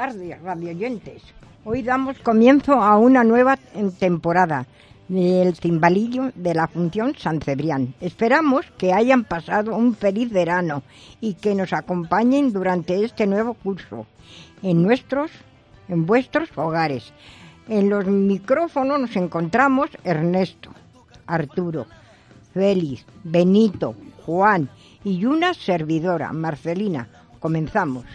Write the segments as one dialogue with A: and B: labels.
A: tardes. Hoy damos comienzo a una nueva temporada del cimbalillo de la función San Cebrián. Esperamos que hayan pasado un feliz verano y que nos acompañen durante este nuevo curso en nuestros, en vuestros hogares. En los micrófonos nos encontramos Ernesto, Arturo, Félix, Benito, Juan y una servidora, Marcelina. Comenzamos.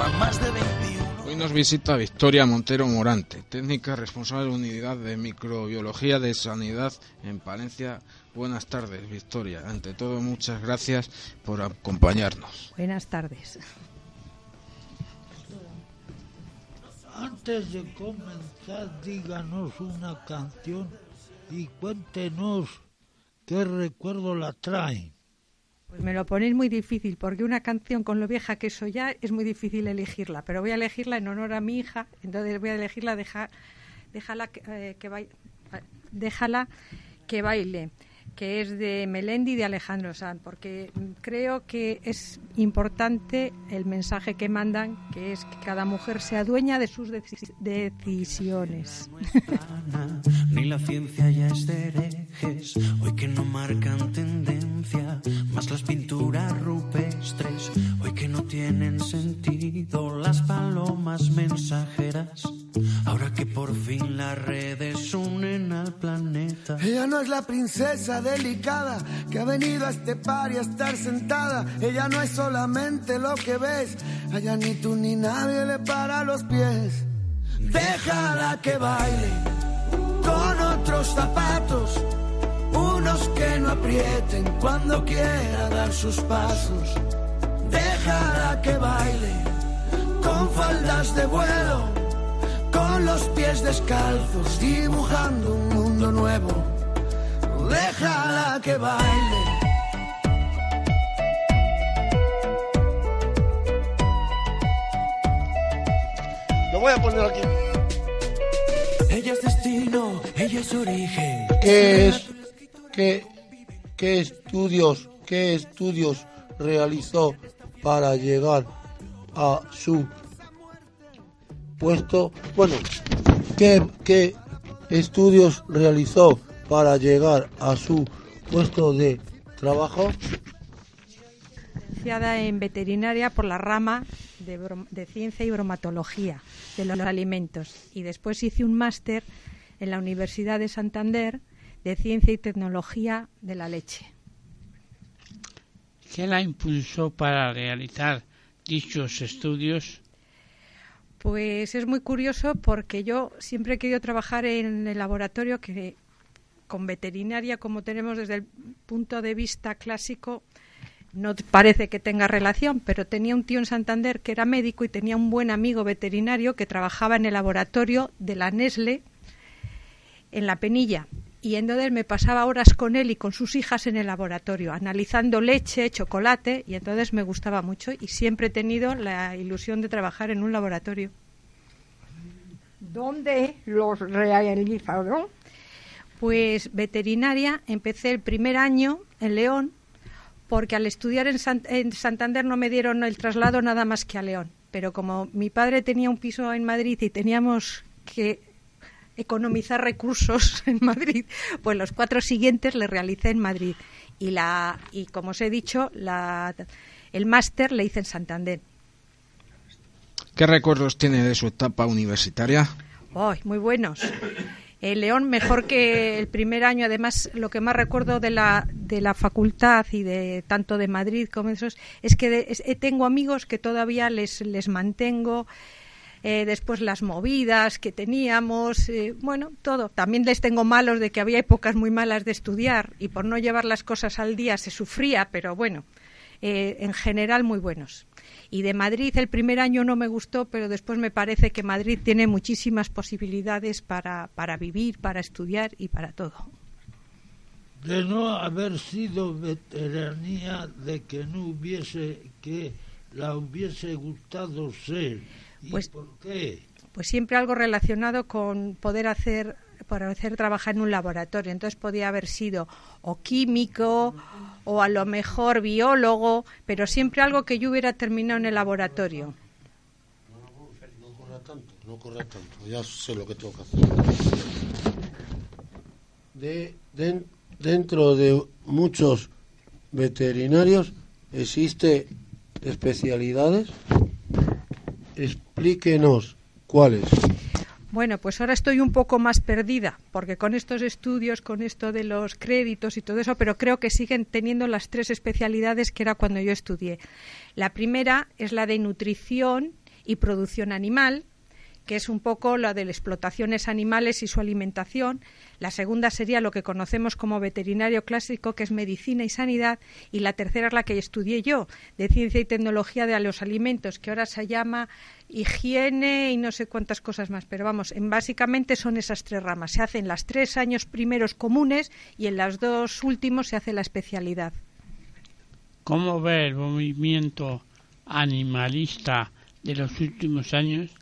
B: Suman más de 21.
C: Hoy nos visita Victoria Montero Morante, técnica responsable de la Unidad de Microbiología de Sanidad en Palencia. Buenas tardes, Victoria. Ante todo, muchas gracias por acompañarnos.
D: Buenas tardes.
E: Antes de comenzar, díganos una canción y cuéntenos qué recuerdo la trae.
D: Pues me lo ponéis muy difícil, porque una canción con lo vieja que soy ya es muy difícil elegirla, pero voy a elegirla en honor a mi hija, entonces voy a elegirla, deja, déjala, que, eh, que baile, déjala que baile, que es de Melendi y de Alejandro Sanz, porque creo que es importante el mensaje que mandan, que es que cada mujer sea dueña de sus deci- decisiones.
F: Ni la ciencia ya es de herejes, hoy que no marcan tendencia, más las pinturas rupestres, hoy que no tienen sentido, las palomas mensajeras, ahora que por fin las redes unen al planeta.
B: Ella no es la princesa delicada que ha venido a este par y a estar sentada. Ella no es solamente lo que ves. Allá ni tú ni nadie le para los pies. Déjala que baile con otros zapatos. Unos que no aprieten cuando quiera dar sus pasos. Déjala que baile con faldas de vuelo con los pies descalzos, dibujando un mundo nuevo. Déjala que baile.
G: Lo voy a poner aquí.
F: Ella es destino, ella es origen.
G: ¿Qué es? ¿Qué, qué estudios, qué estudios realizó para llegar a su puesto? Bueno, ¿qué, qué estudios realizó para llegar a su puesto de trabajo?
D: licenciada en veterinaria por la rama de, brom- de ciencia y bromatología de los alimentos y después hice un máster en la Universidad de Santander de ciencia y tecnología de la leche.
E: ¿Qué la impulsó para realizar dichos estudios?
D: Pues es muy curioso porque yo siempre he querido trabajar en el laboratorio que con veterinaria, como tenemos desde el punto de vista clásico, no parece que tenga relación, pero tenía un tío en Santander que era médico y tenía un buen amigo veterinario que trabajaba en el laboratorio de la Nesle en la Penilla. Y entonces me pasaba horas con él y con sus hijas en el laboratorio, analizando leche, chocolate, y entonces me gustaba mucho y siempre he tenido la ilusión de trabajar en un laboratorio.
A: ¿Dónde los realizaron?
D: Pues veterinaria, empecé el primer año en León, porque al estudiar en, Sant- en Santander no me dieron el traslado nada más que a León. Pero como mi padre tenía un piso en Madrid y teníamos que economizar recursos en Madrid, pues los cuatro siguientes le realicé en Madrid. Y, la, y como os he dicho, la, el máster le hice en Santander.
C: ¿Qué recuerdos tiene de su etapa universitaria?
D: ¡Ay, muy buenos! El León mejor que el primer año. Además, lo que más recuerdo de la, de la facultad y de tanto de Madrid como esos es que eh, tengo amigos que todavía les, les mantengo. Eh, después las movidas que teníamos, eh, bueno, todo. También les tengo malos de que había épocas muy malas de estudiar y por no llevar las cosas al día se sufría, pero bueno, en general muy buenos. Y de Madrid el primer año no me gustó, pero después me parece que Madrid tiene muchísimas posibilidades para, para vivir, para estudiar y para todo.
E: De no haber sido veteranía, de que no hubiese, que la hubiese gustado ser. ¿Y
D: pues,
E: por qué?
D: Pues siempre algo relacionado con poder hacer para hacer trabajar en un laboratorio. Entonces podía haber sido o químico o a lo mejor biólogo, pero siempre algo que yo hubiera terminado en el laboratorio.
G: No corra tanto, no corra tanto, ya sé lo que tengo que hacer. De, dentro de muchos veterinarios existe especialidades. Explíquenos cuáles.
D: Bueno, pues ahora estoy un poco más perdida, porque con estos estudios, con esto de los créditos y todo eso, pero creo que siguen teniendo las tres especialidades que era cuando yo estudié. La primera es la de nutrición y producción animal, que es un poco la de las explotaciones animales y su alimentación. La segunda sería lo que conocemos como veterinario clásico, que es medicina y sanidad. Y la tercera es la que estudié yo, de ciencia y tecnología de los alimentos, que ahora se llama higiene y no sé cuántas cosas más. Pero vamos, en, básicamente son esas tres ramas. Se hacen las tres años primeros comunes y en los dos últimos se hace la especialidad.
H: ¿Cómo ve el movimiento animalista de los últimos años?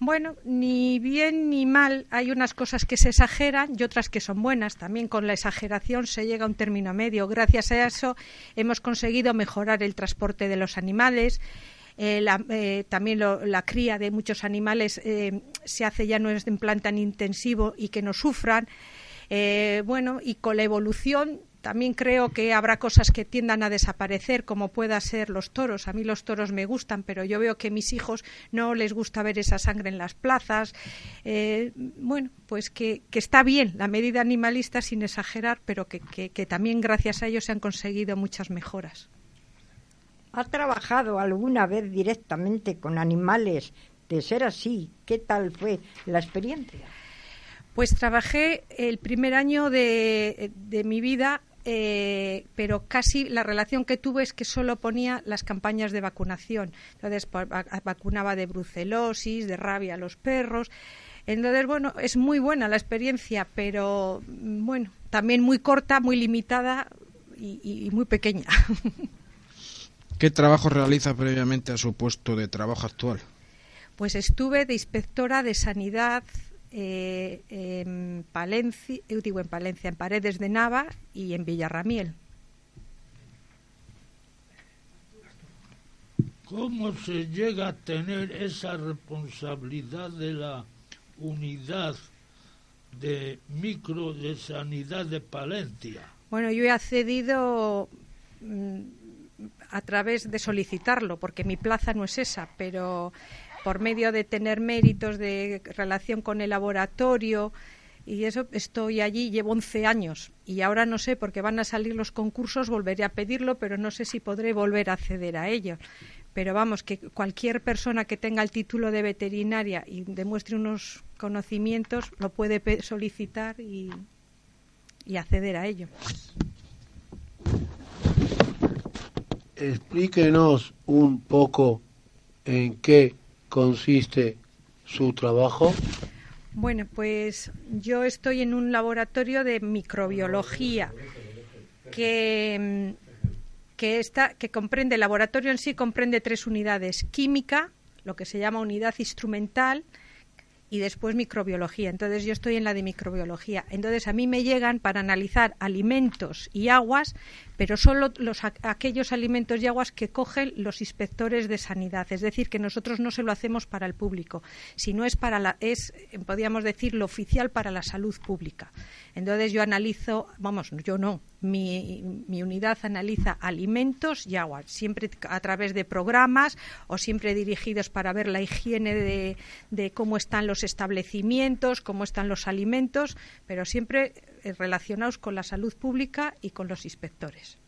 D: Bueno, ni bien ni mal. Hay unas cosas que se exageran y otras que son buenas. También con la exageración se llega a un término medio. Gracias a eso hemos conseguido mejorar el transporte de los animales. Eh, eh, también la cría de muchos animales eh, se hace ya no es en plan tan intensivo y que no sufran. bueno, y con la evolución también creo que habrá cosas que tiendan a desaparecer, como pueda ser los toros. A mí los toros me gustan, pero yo veo que a mis hijos no les gusta ver esa sangre en las plazas. Eh, bueno, pues que, está bien la medida animalista sin exagerar, pero que, que también gracias a ello se han conseguido muchas mejoras.
A: ¿Has trabajado alguna vez directamente con animales? De ser así, ¿qué tal fue la experiencia?
D: Pues trabajé el primer año de, de mi vida eh, pero casi la relación que tuve es que solo ponía las campañas de vacunación. Entonces, vacunaba de brucelosis, de rabia a los perros. Entonces, bueno, es muy buena la experiencia, pero mm, bueno, también muy corta, muy limitada y, y muy pequeña.
C: ¿Qué trabajo realiza previamente a su puesto de trabajo actual?
D: Pues estuve de inspectora de sanidad eh, en Palencia, digo en Palencia, en Paredes de Nava y en Villarramiel.
E: ¿Cómo se llega a tener esa responsabilidad de la unidad de micro de sanidad de Palencia?
D: Bueno, yo he accedido mm, a través de solicitarlo, porque mi plaza no es esa, pero por medio de tener méritos de relación con el laboratorio y eso estoy allí, llevo 11 años y ahora no sé, porque van a salir los concursos, volveré a pedirlo, pero no sé si podré volver a acceder a ello. Pero vamos, que cualquier persona que tenga el título de veterinaria y demuestre unos conocimientos lo puede solicitar y, y acceder a ello.
G: Explíquenos un poco en qué consiste su trabajo?
D: Bueno, pues yo estoy en un laboratorio de microbiología que, que, está, que comprende, el laboratorio en sí comprende tres unidades, química, lo que se llama unidad instrumental, y después microbiología. Entonces yo estoy en la de microbiología. Entonces a mí me llegan para analizar alimentos y aguas pero solo los, aquellos alimentos y aguas que cogen los inspectores de sanidad. Es decir, que nosotros no se lo hacemos para el público, sino es para la, es, podríamos decir, lo oficial para la salud pública. Entonces yo analizo, vamos, yo no, mi, unidad analiza alimentos y agua, siempre a través de programas o siempre dirigidos para ver la higiene de, de cómo están los establecimientos, cómo están los alimentos, pero siempre eh, relacionados con la salud pública y con los inspectores.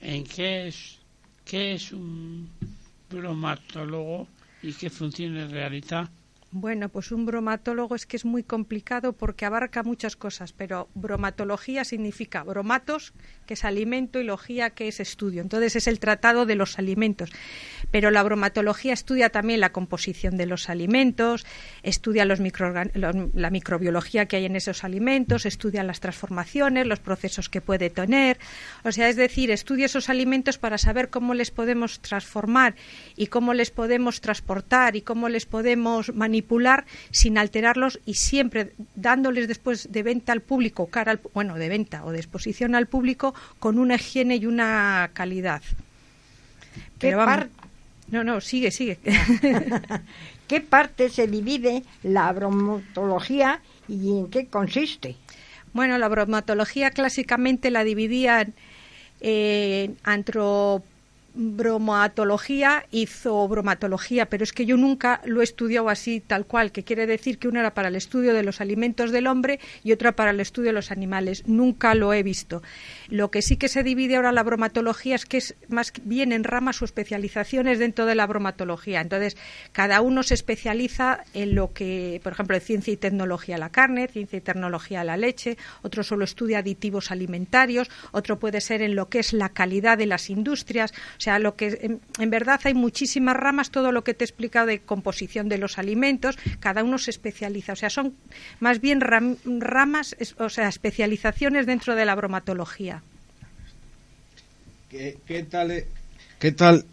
H: ¿En qué es, qué es un bromatólogo y qué funciones realiza?
D: Bueno, pues un bromatólogo es que es muy complicado porque abarca muchas cosas, pero bromatología significa bromatos, que es alimento, y logía, que es estudio. Entonces es el tratado de los alimentos. Pero la bromatología estudia también la composición de los alimentos, estudia los la microbiología que hay en esos alimentos, estudia las transformaciones, los procesos que puede tener. O sea, es decir, estudia esos alimentos para saber cómo les podemos transformar y cómo les podemos transportar y cómo les podemos manipular sin alterarlos y siempre dándoles después de venta al público, cara al, bueno, de venta o de exposición al público con una higiene y una calidad.
A: ¿Qué
D: no, no, sigue, sigue.
A: ¿Qué parte se divide la bromatología y en qué consiste?
D: Bueno, la bromatología clásicamente la dividían en antropología bromatología y zoobromatología, pero es que yo nunca lo he estudiado así tal cual, que quiere decir que una era para el estudio de los alimentos del hombre y otra para el estudio de los animales. Nunca lo he visto. Lo que sí que se divide ahora la bromatología es que es más bien en ramas o especializaciones dentro de la bromatología. Entonces, cada uno se especializa en lo que, por ejemplo, en ciencia y tecnología la carne, ciencia y tecnología la leche, otro solo estudia aditivos alimentarios, otro puede ser en lo que es la calidad de las industrias. O sea, lo que en, verdad hay muchísimas ramas, todo lo que te he explicado de composición de los alimentos, cada uno se especializa. O sea, son más bien ramas, o sea, especializaciones dentro de la bromatología.
C: ¿Qué, tal, e, ¿Qué tal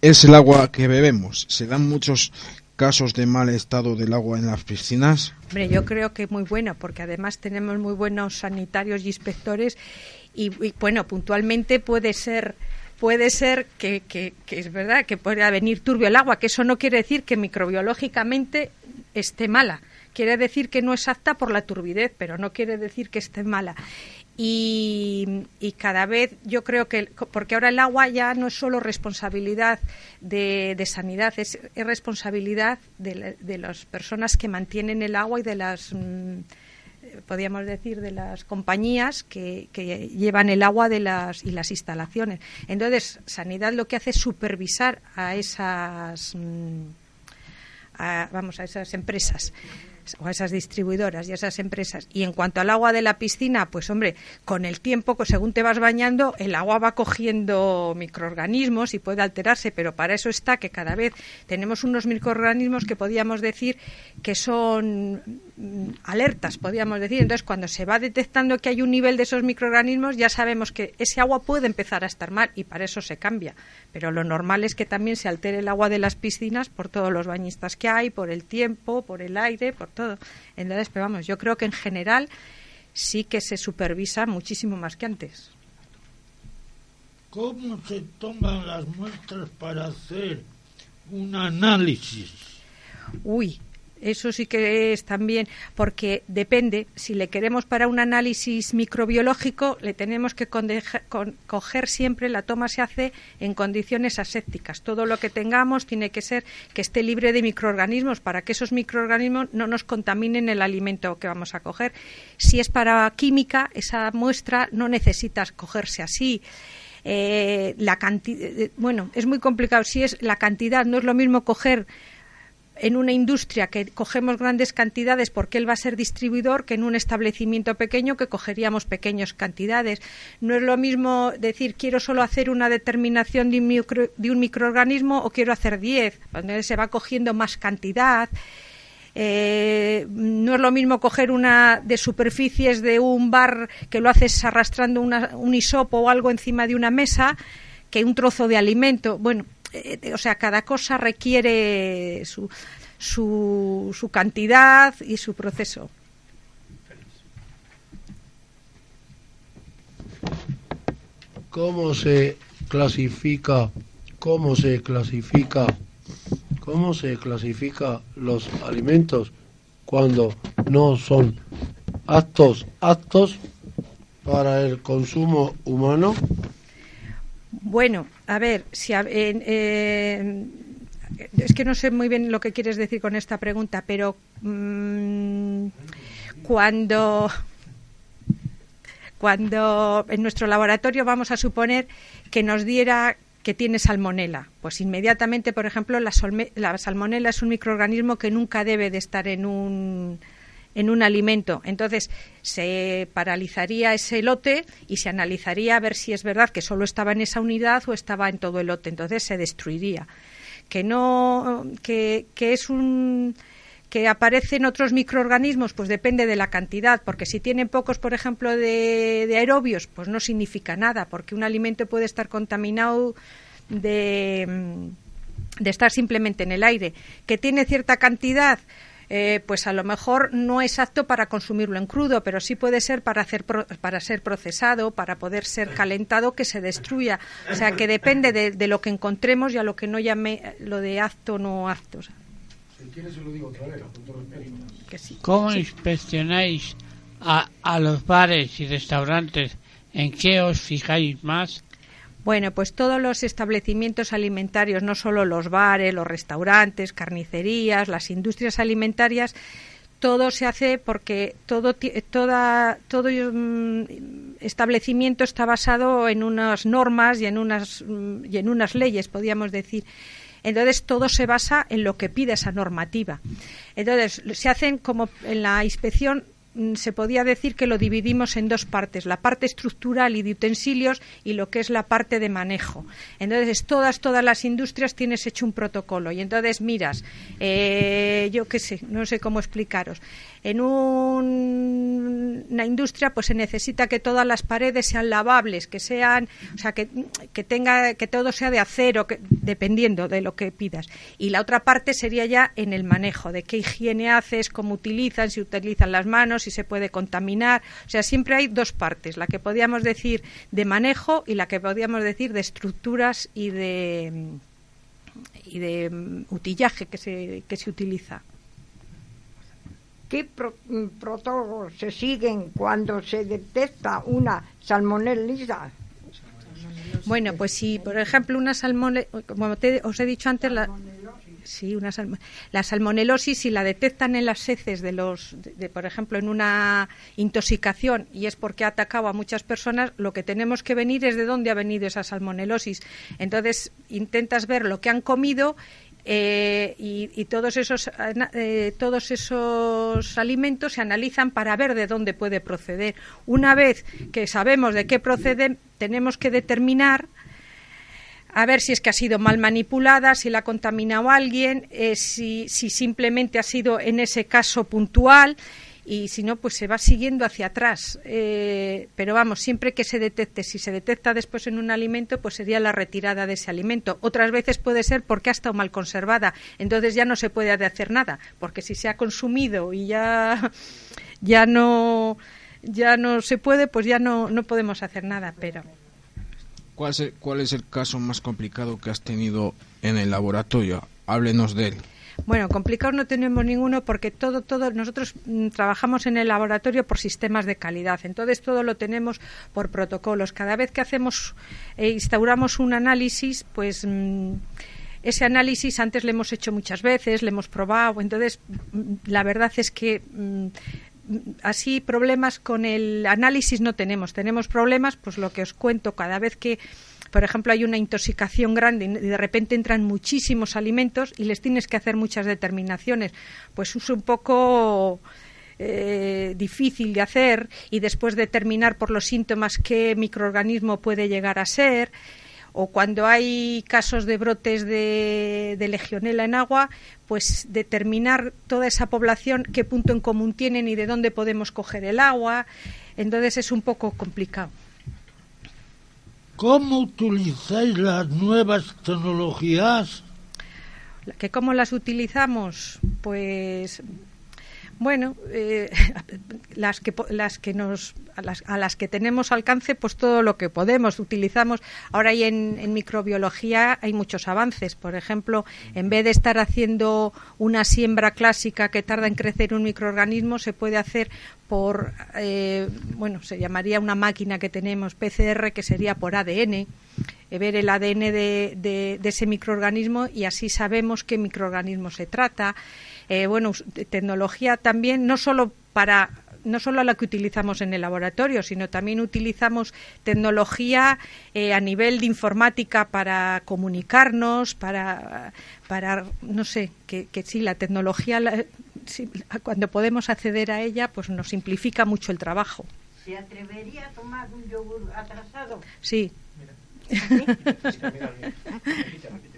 C: es el agua que bebemos? ¿Se dan muchos casos de mal estado del agua en las piscinas?
D: Hombre, yo creo que muy bueno, porque además tenemos muy buenos sanitarios y inspectores y bueno, puntualmente puede ser puede ser que, que, es verdad que pueda venir turbio el agua, que eso no quiere decir que microbiológicamente esté mala. Quiere decir que no es apta por la turbidez, pero no quiere decir que esté mala. Y, cada vez yo creo que, porque ahora el agua ya no es solo responsabilidad de, sanidad, es, responsabilidad de, de, las personas que mantienen el agua y de las. Mm, podríamos decir, de las compañías que, llevan el agua de las, y las instalaciones. Entonces, Sanidad lo que hace es supervisar a esas, mm, vamos, a esas empresas o a esas distribuidoras y a esas empresas. Y en cuanto al agua de la piscina, pues hombre, con el tiempo, según te vas bañando, el agua va cogiendo microorganismos y puede alterarse, pero para eso está que cada vez tenemos unos microorganismos que podíamos decir que son alertas, podríamos decir. Entonces, cuando se va detectando que hay un nivel de esos microorganismos, ya sabemos que ese agua puede empezar a estar mal y para eso se cambia. Pero lo normal es que también se altere el agua de las piscinas por todos los bañistas que hay, por el tiempo, por el aire, por todo. Entonces, pero vamos, yo creo que en general sí que se supervisa muchísimo más que antes.
E: ¿Cómo se toman las muestras para hacer un análisis?
D: Uy, eso sí que es también, porque depende, si le queremos para un análisis microbiológico, le tenemos que coger siempre, la toma se hace en condiciones asépticas. Todo lo que tengamos tiene que ser que esté libre de microorganismos para que esos microorganismos no nos contaminen el alimento que vamos a coger. Si es para química, esa muestra no necesita cogerse así. Eh, la cantidad, bueno, es muy complicado. Si es la cantidad, no es lo mismo coger en una industria que cogemos grandes cantidades porque él va a ser distribuidor que en un establecimiento pequeño que cogeríamos pequeñas cantidades. No es lo mismo decir quiero solo hacer una determinación de un, microorganismo o quiero hacer 10, donde se va cogiendo más cantidad. Eh, no es lo mismo coger una de superficies de un bar que lo haces arrastrando un hisopo o algo encima de una mesa que un trozo de alimento. Bueno, o sea, cada cosa requiere su, su, su cantidad y su proceso.
G: ¿Cómo se clasifica? ¿Cómo se clasifica? ¿Cómo se clasifica los alimentos cuando no son aptos aptos para el consumo humano?
D: Bueno, a ver, si a- en- es que no sé muy bien lo que quieres decir con esta pregunta, pero mm, cuando cuando en nuestro laboratorio vamos a suponer que nos diera que tiene salmonela, pues inmediatamente, por ejemplo, la, la salmonela es un microorganismo que nunca debe de estar en un en un alimento. Entonces se paralizaría ese lote y se analizaría a ver si es verdad que solo estaba en esa unidad o estaba en todo el lote. Entonces se destruiría. Que no, que, que es un que aparecen otros microorganismos, pues depende de la cantidad, porque si tienen pocos, por ejemplo, de, de aerobios, pues no significa nada, porque un alimento puede estar contaminado de, de estar simplemente en el aire. Que tiene cierta cantidad, eh, pues a lo mejor no es apto para consumirlo en crudo, pero sí puede ser para hacer pro- para ser procesado, para poder ser calentado, que se destruya. O sea, que depende de, de lo que encontremos y a lo que no llame lo de apto o no apto. O sea, que sí.
H: ¿Cómo inspeccionáis a, a los bares y restaurantes? ¿En qué os fijáis más?
D: Bueno, pues todos los establecimientos alimentarios, no solo los bares, los restaurantes, carnicerías, las industrias alimentarias, todo se hace porque todo toda, todo mm, establecimiento está basado en unas normas y en unas mm, y en unas leyes, podríamos decir. Entonces todo se basa en lo que pide esa normativa. Entonces se hacen como en la inspección se podía decir que lo dividimos en dos partes, la parte estructural y de utensilios y lo que es la parte de manejo. Entonces, todas, todas las industrias tienes hecho un protocolo y entonces miras, eh, yo qué sé, no sé cómo explicaros. En un- una industria, pues se necesita que todas las paredes sean lavables, que sean, o sea, que, que tenga, que todo sea de acero, que, dependiendo de lo que pidas. Y la otra parte sería ya en el manejo, de qué higiene haces, cómo utilizan, si utilizan las manos, si se puede contaminar. O sea, siempre hay dos partes, la que podíamos decir de manejo y la que podíamos decir de estructuras y de y de mm, utillaje que se, que se utiliza.
A: ¿Qué pro- mm, protocolos se siguen cuando se detecta una salmonelisa?
D: Bueno, pues si, por ejemplo, una salmone, como te- os he dicho antes, la, sí, una la salmonelosis, si la detectan en las heces de los, de, por ejemplo, en una intoxicación y es porque ha atacado a muchas personas, lo que tenemos que venir es de dónde ha venido esa salmonelosis. Entonces, intentas ver lo que han comido eh, y, todos esos eh, todos esos alimentos se analizan para ver de dónde puede proceder. Una vez que sabemos de qué proceden, tenemos que determinar a ver si es que ha sido mal manipulada, si la ha contaminado alguien, eh, si, si simplemente ha sido en ese caso puntual y si no, pues se va siguiendo hacia atrás. Eh, pero vamos, siempre que se detecte, si se detecta después en un alimento, pues sería la retirada de ese alimento. Otras veces puede ser porque ha estado mal conservada, entonces ya no se puede hacer nada, porque si se ha consumido y ya, ya no ya no se puede, pues ya no, no podemos hacer nada, pero
C: ¿Cuál es, ¿Cuál es el caso más complicado que has tenido en el laboratorio? Háblenos de él.
D: Bueno, complicados no tenemos ninguno porque todo, todo, nosotros mm, trabajamos en el laboratorio por sistemas de calidad. Entonces todo lo tenemos por protocolos. Cada vez que hacemos, eh, instauramos un análisis, pues mm, ese análisis antes le hemos hecho muchas veces, le hemos probado. Entonces mm, la verdad es que así problemas con el análisis no tenemos. Tenemos problemas, pues lo que os cuento, cada vez que, por ejemplo, hay una intoxicación grande y de repente entran muchísimos alimentos y les tienes que hacer muchas determinaciones, pues es un poco eh, difícil de hacer y después determinar por los síntomas qué microorganismo puede llegar a ser o cuando hay casos de brotes de, de, legionela en agua, pues determinar toda esa población qué punto en común tienen y de dónde podemos coger el agua. Entonces es un poco complicado.
E: ¿Cómo utilizáis las nuevas tecnologías?
D: ¿Que ¿Cómo las utilizamos? Pues Bueno, eh, las que las que nos a las, que tenemos alcance, pues todo lo que podemos utilizamos. Ahora hay en, en, microbiología hay muchos avances. Por ejemplo, en vez de estar haciendo una siembra clásica que tarda en crecer un microorganismo, se puede hacer por eh, bueno, se llamaría una máquina que tenemos PCR que sería por ADN eh, ver el ADN de, de, ese microorganismo y así sabemos qué microorganismo se trata. Eh, bueno, tecnología también, no solo para no solo la que utilizamos en el laboratorio, sino también utilizamos tecnología eh, a nivel de informática para comunicarnos, para, para no sé, que, que sí, la tecnología, la, sí, cuando podemos acceder a ella, pues nos simplifica mucho el trabajo.
A: ¿Se atrevería a tomar un yogur atrasado?
D: Sí.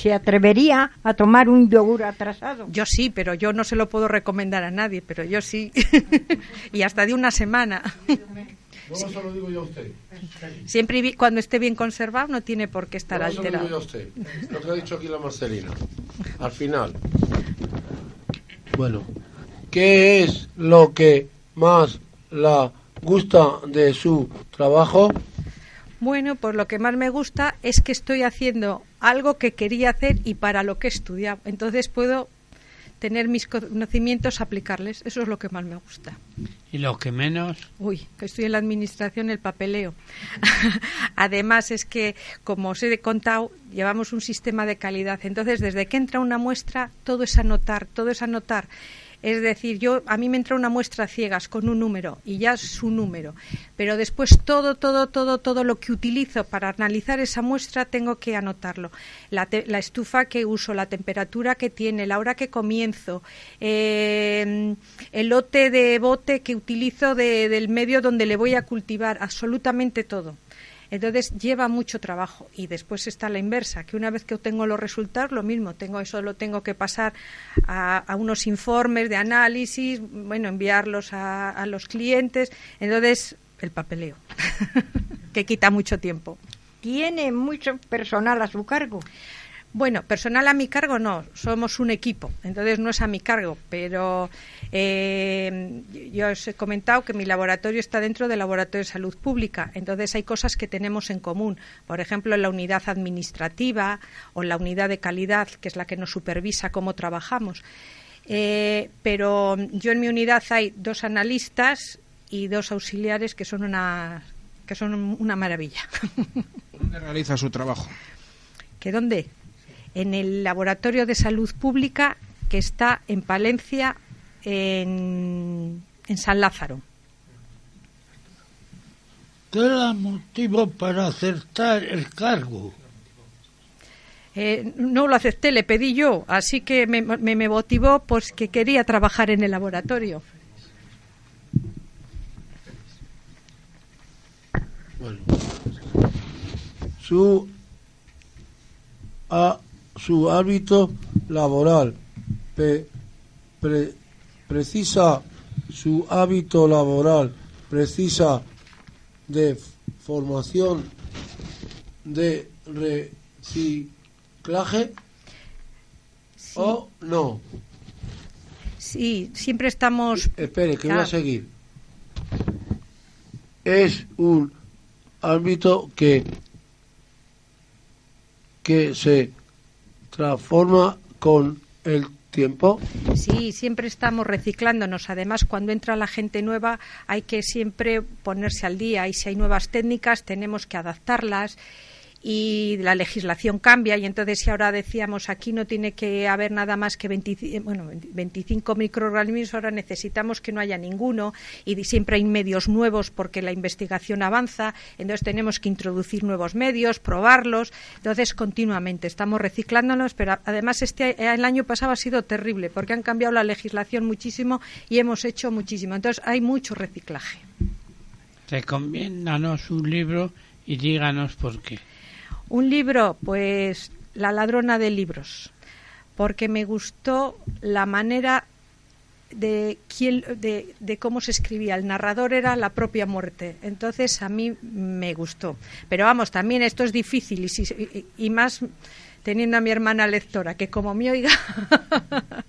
A: ¿Se atrevería a tomar un yogur atrasado?
D: Yo sí, pero yo no se lo puedo recomendar a nadie, pero yo sí. y hasta de una semana.
G: No se lo digo yo a usted.
D: Siempre cuando esté bien conservado no tiene por qué estar
G: no
D: alterado.
G: Se lo digo yo a usted. Lo que ha dicho aquí la Marcelina. Al final. Bueno, ¿qué es lo que más la gusta de su trabajo?
D: Bueno, pues lo que más me gusta es que estoy haciendo algo que quería hacer y para lo que he estudiado. Entonces puedo tener mis conocimientos, aplicarles. Eso es lo que más me gusta.
H: ¿Y lo que menos?
D: Uy, que estoy en la administración, el papeleo. Además es que, como os he contado, llevamos un sistema de calidad. Entonces, desde que entra una muestra, todo es anotar, todo es anotar. Es decir, yo a mí me entra una muestra ciegas con un número y ya su número, pero después todo, todo, todo, todo lo que utilizo para analizar esa muestra tengo que anotarlo. La, te, la estufa que uso, la temperatura que tiene, la hora que comienzo, eh, el lote de bote que utilizo de, del medio donde le voy a cultivar, absolutamente todo. Entonces lleva mucho trabajo y después está la inversa, que una vez que obtengo los resultados, lo mismo, tengo eso lo tengo que pasar a, unos informes de análisis, bueno, enviarlos a, a los clientes. Entonces, el papeleo, que quita mucho tiempo.
A: ¿Tiene mucho personal a su cargo?
D: Bueno, personal a mi cargo no, somos un equipo, entonces no es a mi cargo, pero eh, yo os he comentado que mi laboratorio está dentro del laboratorio de salud pública, entonces hay cosas que tenemos en común, por ejemplo, la unidad administrativa o la unidad de calidad, que es la que nos supervisa cómo trabajamos. Eh, pero yo en mi unidad hay dos analistas y dos auxiliares que son una, que son una maravilla.
C: ¿Dónde realiza su trabajo?
D: ¿Que dónde? En el Laboratorio de Salud Pública que está en Palencia, en, en San Lázaro.
E: ¿Qué la motivó para aceptar el cargo?
D: Eh, no lo acepté, le pedí yo, así que me, me, me motivó pues que quería trabajar en el laboratorio.
G: Bueno, su a su hábito laboral. Pe, pre, precisa su hábito laboral, precisa de formación de reciclaje
D: sí.
G: o no.
D: Sí, siempre estamos.
G: Espere, que ah. voy a seguir. Es un ámbito que que se transforma con el tiempo?
D: Sí, siempre estamos reciclándonos. Además, cuando entra la gente nueva hay que siempre ponerse al día y si hay nuevas técnicas tenemos que adaptarlas y la legislación cambia. Y entonces si ahora decíamos aquí no tiene que haber nada más que 20, bueno, 25 microorganismos, ahora necesitamos que no haya ninguno. Y siempre hay medios nuevos porque la investigación avanza, entonces tenemos que introducir nuevos medios, probarlos, entonces continuamente estamos reciclándonos, pero además este el año pasado ha sido terrible porque han cambiado la legislación muchísimo y hemos hecho muchísimo, entonces hay mucho reciclaje.
H: Recomiéndanos un libro y díganos por qué.
D: Un libro, pues La ladrona de libros, porque me gustó la manera de, de, cómo se escribía. El narrador era la propia muerte. Entonces a mí me gustó. Pero vamos, también esto es difícil y, y, y más teniendo a mi hermana lectora, que como me oiga.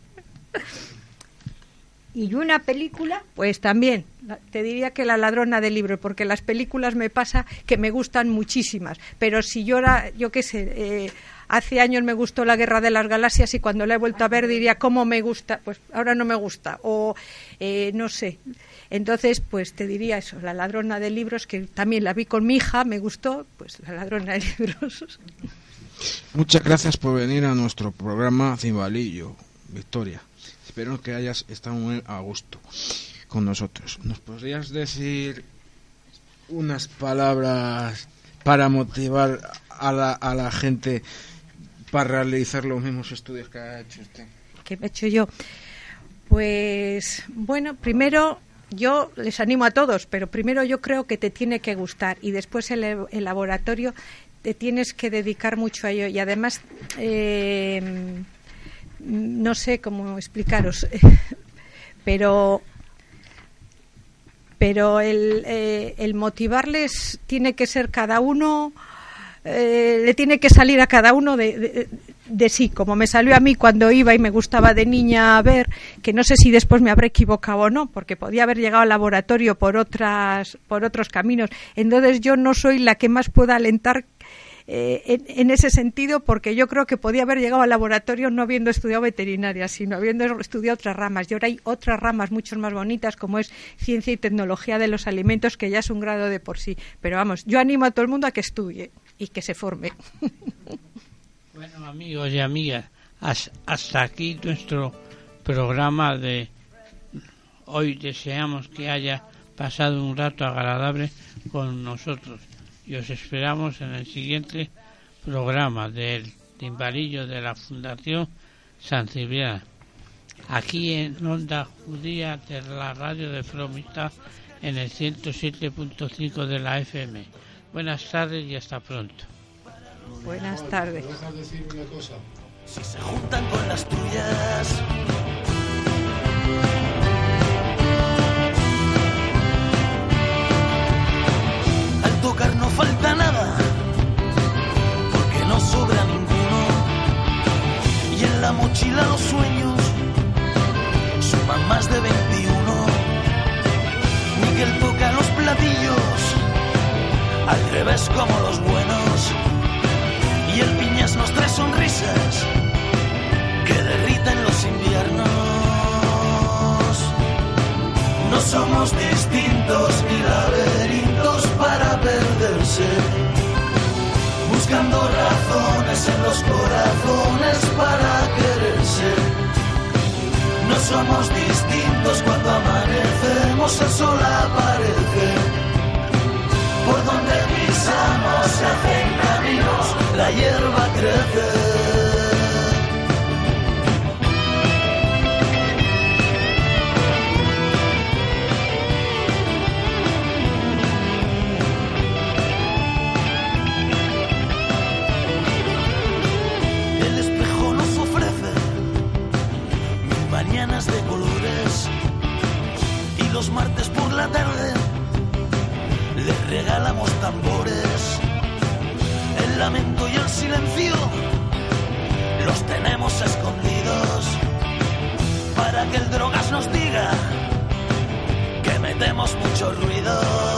A: ¿Y una película?
D: Pues también, te diría que La ladrona de libros, porque las películas me pasa que me gustan muchísimas, pero si yo era, yo qué sé, eh, hace años me gustó La Guerra de las Galaxias y cuando la he vuelto a ver diría cómo me gusta, pues ahora no me gusta, o eh, no sé. Entonces, pues te diría eso, La ladrona de libros, que también la vi con mi hija, me gustó, pues La ladrona de libros.
C: Muchas gracias por venir a nuestro programa Cimbalillo, Victoria. Espero que hayas estado muy a gusto con nosotros. ¿Nos podrías decir unas palabras para motivar a la, a la gente para realizar los mismos estudios que ha hecho usted?
D: ¿Qué he hecho yo? Pues bueno, primero yo les animo a todos, pero primero yo creo que te tiene que gustar y después el, el laboratorio te tienes que dedicar mucho a ello y además eh, no sé cómo explicaros, pero pero el, eh, el motivarles tiene que ser cada uno eh, le tiene que salir a cada uno de, sí, como me salió a mí cuando iba y me gustaba de niña ver, que no sé si después me habré equivocado o no, porque podía haber llegado al laboratorio por otras, por otros caminos. Entonces yo no soy la que más pueda alentar eh, en, ese sentido, porque yo creo que podía haber llegado al laboratorio no habiendo estudiado veterinaria, sino habiendo estudiado otras ramas. Y ahora hay otras ramas mucho más bonitas, como es ciencia y tecnología de los alimentos, que ya es un grado de por sí. Pero vamos, yo animo a todo el mundo a que estudie y que se forme.
H: Bueno, amigos y amigas, hasta aquí nuestro programa de hoy. Deseamos que haya pasado un rato agradable con nosotros y os esperamos en el siguiente programa del timbalillo de la Fundación San Cibrián, aquí en Onda Judía de la radio de Fromista en el 107.5 de la FM. Buenas tardes y hasta pronto.
D: Buenas tardes.
B: Si se juntan con las tuyas mochila los sueños suman más de 21. Miguel toca los platillos, al revés como los buenos. Y el piñas nos trae sonrisas que derriten los inviernos. No somos distintos ni laberintos para perderse, buscando razones en los corazones para somos distintos cuando amanecemos, el sol aparece. Por donde pisamos se hacen caminos, la hierba crece. Los martes por la tarde les regalamos tambores. El lamento y el silencio los tenemos escondidos para que el drogas nos diga que metemos mucho ruido.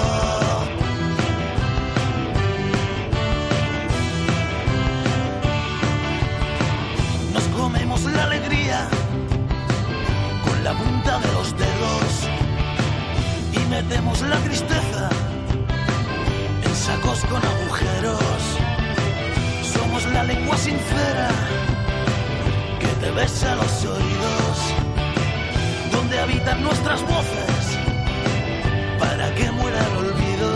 B: Metemos la tristeza en sacos con agujeros. Somos la lengua sincera que te besa los oídos, donde habitan nuestras voces para que muera el olvido.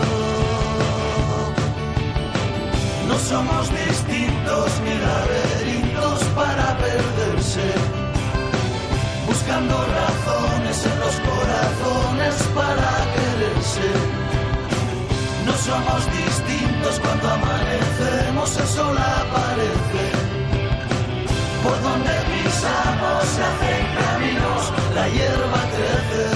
B: No somos distintos ni laberintos para perderse buscando razones somos distintos cuando amanecemos, el sol aparece. Por donde pisamos se hacen caminos, la hierba crece.